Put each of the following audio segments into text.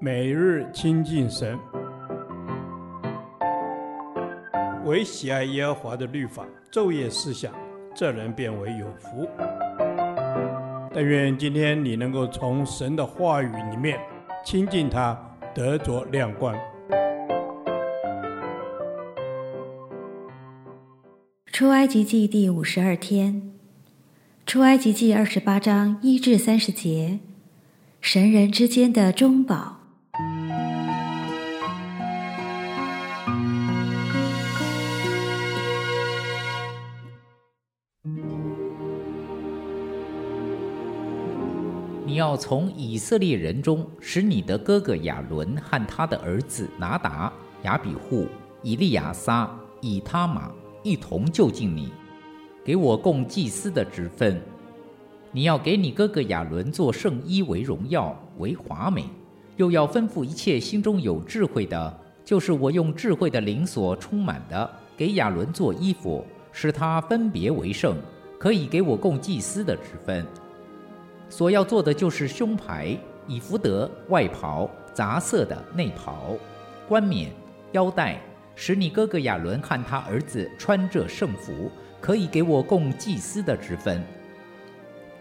每日亲近神，唯喜爱耶和华的律法，昼夜思想，这人便为有福。但愿今天你能够从神的话语里面亲近他，得着亮光。出埃及记第五十二天，出埃及记二十八章一至三十节，神人之间的中保。你要从以色列人中使你的哥哥亚伦和他的儿子拿达、亚比户、以利亚撒、以他玛一同就近你，给我供祭司的职分。你要给你哥哥亚伦做圣衣为荣耀为华美，又要吩咐一切心中有智慧的，就是我用智慧的灵所充满的，给亚伦做衣服，使他分别为圣，可以给我供祭司的职分。所要做的就是胸牌、以弗得、外袍、杂色的内袍、冠冕、腰带，使你哥哥亚伦和他儿子穿着圣服，可以给我供祭司的职分。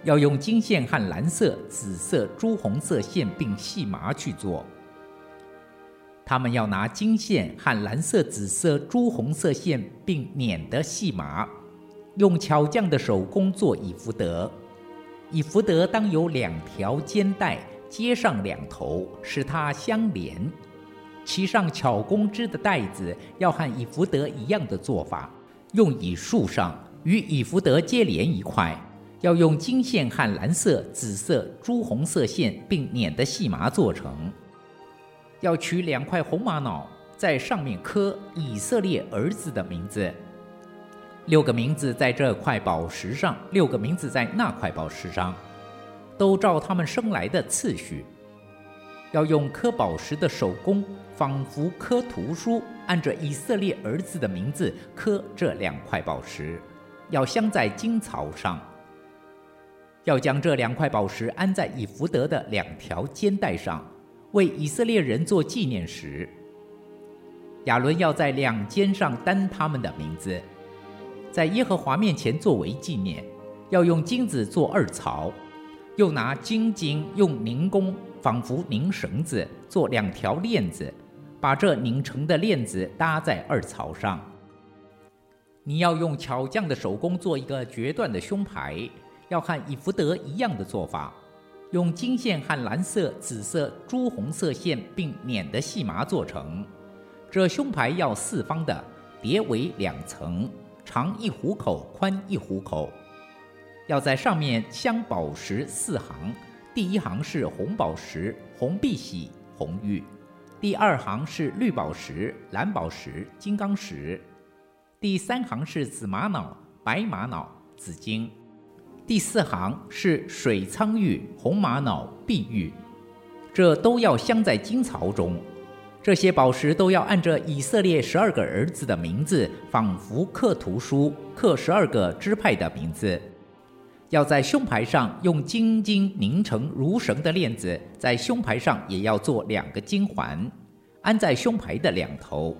要用金线和蓝色、紫色、朱红色线并细麻去做。他们要拿金线和蓝色、紫色、朱红色线并捻的细麻，用巧匠的手工做以福德。以福德当有两条肩带，接上两头，使它相连。其上巧工织的带子要和以福德一样的做法，用以束上，与以福德接连一块。要用金线和蓝色、紫色、朱红色线并捻的细麻做成。要取两块红玛瑙，在上面刻以色列儿子的名字。六个名字在这块宝石上，六个名字在那块宝石上，都照他们生来的次序。要用刻宝石的手工，仿佛刻图书，按着以色列儿子的名字刻这两块宝石，要镶在金槽上。要将这两块宝石安在以弗得的两条肩带上，为以色列人做纪念石。亚伦要在两肩上担他们的名字。在耶和华面前作为纪念，要用金子做二槽，又拿金经用拧弓，仿佛拧绳子，做两条链子，把这拧成的链子搭在二槽上。你要用巧匠的手工做一个决断的胸牌，要和以福德一样的做法，用金线和蓝色、紫色、朱红色线并捻的细麻做成。这胸牌要四方的，叠为两层。长一虎口，宽一虎口，要在上面镶宝石四行。第一行是红宝石、红碧玺、红玉；第二行是绿宝石、蓝宝石、金刚石；第三行是紫玛瑙、白玛瑙、紫晶；第四行是水苍玉、红玛瑙、碧玉。这都要镶在金槽中。这些宝石都要按着以色列十二个儿子的名字，仿佛刻图书，刻十二个支派的名字。要在胸牌上用金经拧成如绳的链子，在胸牌上也要做两个金环，安在胸牌的两头。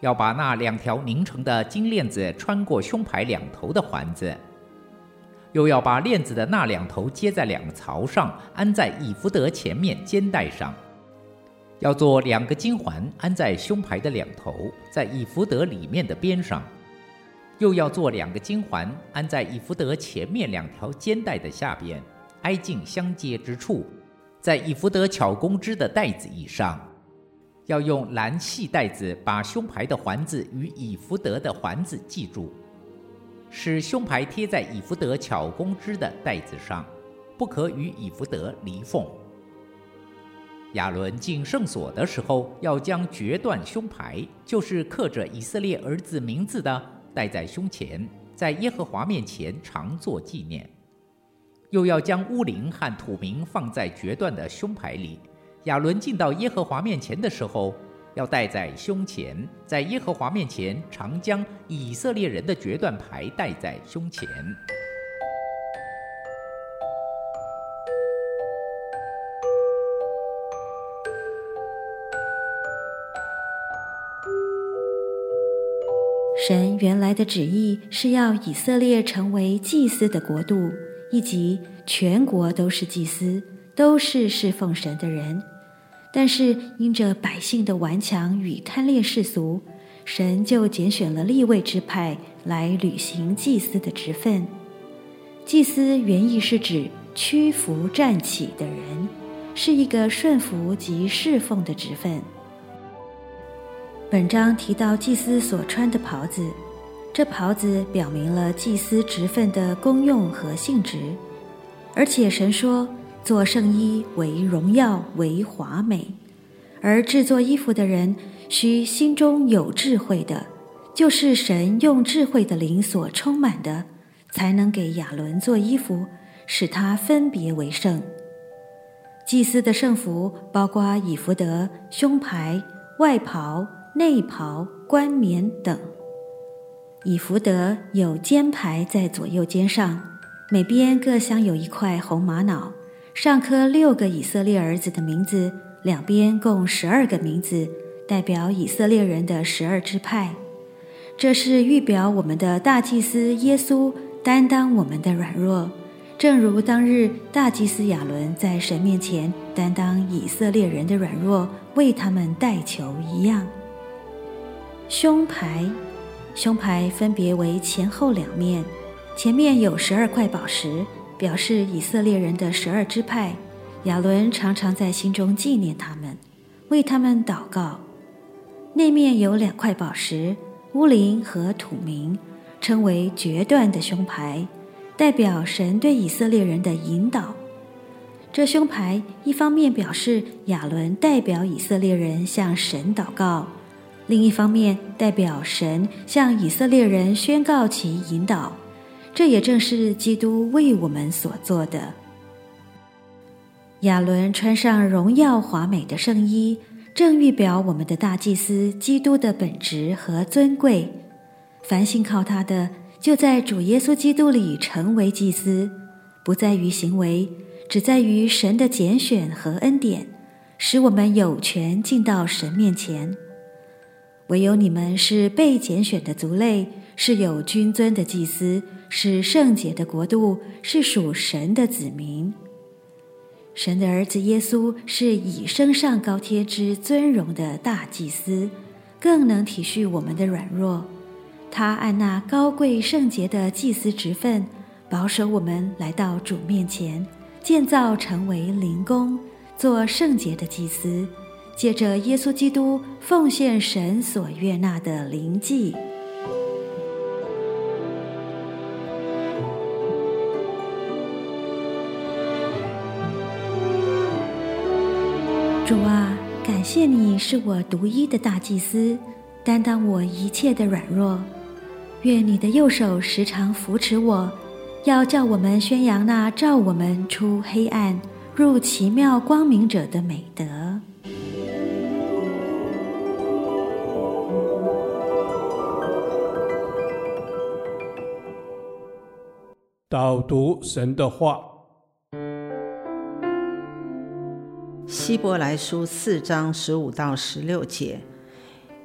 要把那两条拧成的金链子穿过胸牌两头的环子，又要把链子的那两头接在两个槽上，安在以福德前面肩带上。要做两个金环，安在胸牌的两头，在以福德里面的边上；又要做两个金环，安在以福德前面两条肩带的下边，挨近相接之处，在以福德巧工织的带子以上。要用蓝细带子把胸牌的环子与以福德的环子系住，使胸牌贴在以弗得巧工织的袋子上，不可与以弗得离缝。亚伦进圣所的时候，要将决断胸牌，就是刻着以色列儿子名字的，戴在胸前，在耶和华面前常作纪念。又要将乌灵和土明放在决断的胸牌里。亚伦进到耶和华面前的时候，要戴在胸前在耶和华面前常将以色列人的决断牌戴在胸前。神原来的旨意是要以色列成为祭司的国度以及全国都是祭司都是侍奉神的人。但是因着百姓的顽强与贪恋世俗，神就拣选了立位之派来履行祭司的职分。祭司原意是指屈服站起的人，是一个顺服及侍奉的职分。本章提到祭司所穿的袍子，这袍子表明了祭司职分的功用和性质，而且神说做圣衣为荣耀为华美，而制作衣服的人需心中有智慧的，就是神用智慧的灵所充满的，才能给亚伦做衣服，使他分别为圣。祭司的圣服包括以弗得、胸牌、外袍。内袍、冠冕等，以弗得有肩牌在左右肩上，每边各镶有一块红玛瑙，上刻六个以色列儿子的名字，两边共十二个名字，代表以色列人的十二支派。这是预表我们的大祭司耶稣担当我们的软弱。正如当日大祭司亚伦在神面前担当以色列人的软弱，为他们代求一样。胸牌，胸牌分别为前后两面，前面有十二块宝石，表示以色列人的十二支派。亚伦常常在心中纪念他们，为他们祷告。内面有两块宝石，乌灵和土明，称为决断的胸牌，代表神对以色列人的引导。这胸牌一方面表示亚伦代表以色列人向神祷告。另一方面，代表神向以色列人宣告其引导，这也正是基督为我们所做的。亚伦穿上荣耀华美的圣衣，正预表我们的大祭司基督的本质和尊贵。凡信靠他的，就在主耶稣基督里成为祭司，不在于行为，只在于神的拣选和恩典，使我们有权进到神面前。唯有你们是被拣选的族类，是有君尊的祭司，是圣洁的国度，是属神的子民。神的儿子耶稣是以升上高天之尊荣的大祭司，更能体恤我们的软弱。他按那高贵圣洁的祭司职分，保守我们来到主面前，建造成为灵宫，做圣洁的祭司。借着耶稣基督奉献神所悦纳的灵祭，主啊，感谢你是我独一的大祭司，担当我一切的软弱。愿你的右手时常扶持我，要叫我们宣扬那照我们出黑暗入奇妙光明者的美德。导读神的话，希伯来书四章十五到十六节，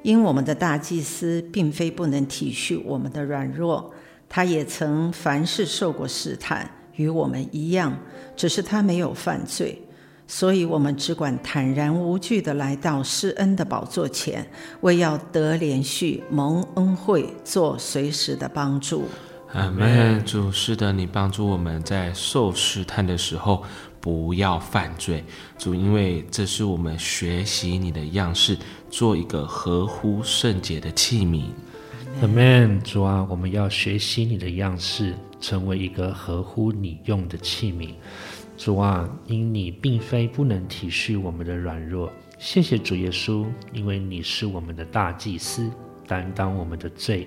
因我们的大祭司并非不能体恤我们的软弱，他也曾凡事受过试探，与我们一样，只是他没有犯罪，所以我们只管坦然无惧地来到施恩的宝座前，为要得怜恤，蒙恩惠，做随时的帮助。阿门，主是的，你帮助我们在受试探的时候不要犯罪，主，因为这是我们学习你的样式，做一个合乎圣洁的器皿。Amen，，主啊，我们要学习你的样式，成为一个合乎你用的器皿。主啊，因你并非不能体恤我们的软弱，谢谢主耶稣，因为你是我们的大祭司，担当我们的罪。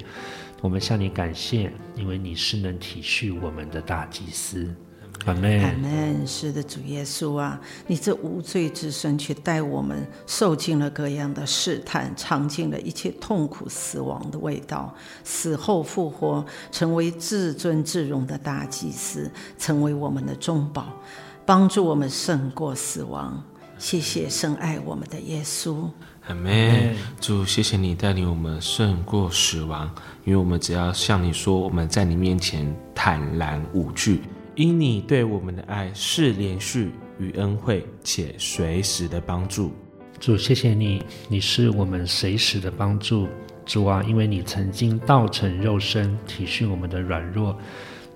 我们向你感谢，因为你是能体恤我们的大祭司。阿门。阿门。是的，主耶稣啊，你这无罪之身，却带我们受尽了各样的试探，尝尽了一切痛苦、死亡的味道，死后复活，成为至尊至荣的大祭司，成为我们的中保，帮助我们胜过死亡。谢谢深爱我们的耶稣。阿门。主，谢谢你带领我们胜过死亡，因为我们只要向你说，我们在你面前坦然无惧，因你对我们的爱是连续与恩惠，且随时的帮助。主，谢谢你，你是我们随时的帮助。主啊，因为你曾经道成肉身，体恤我们的软弱，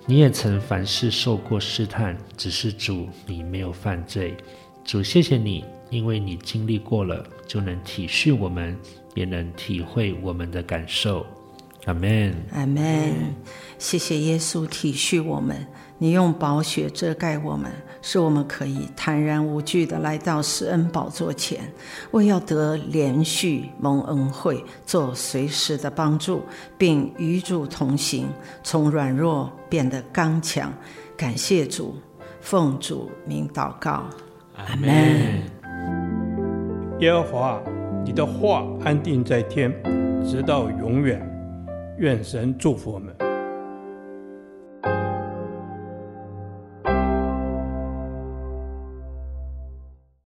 你也曾凡事受过试探，只是主你没有犯罪。主，谢谢你，因为你经历过了，就能体恤我们，也能体会我们的感受。阿门，阿门。谢谢耶稣体恤我们。你用宝血遮盖我们，使我们可以坦然无惧地来到施恩宝座前，为要得连续蒙恩惠，做随时的帮助，并与主同行，从软弱变得刚强。感谢主，奉主名祷告，阿门。耶和华，你的话安定在天，直到永远。愿神祝福我们。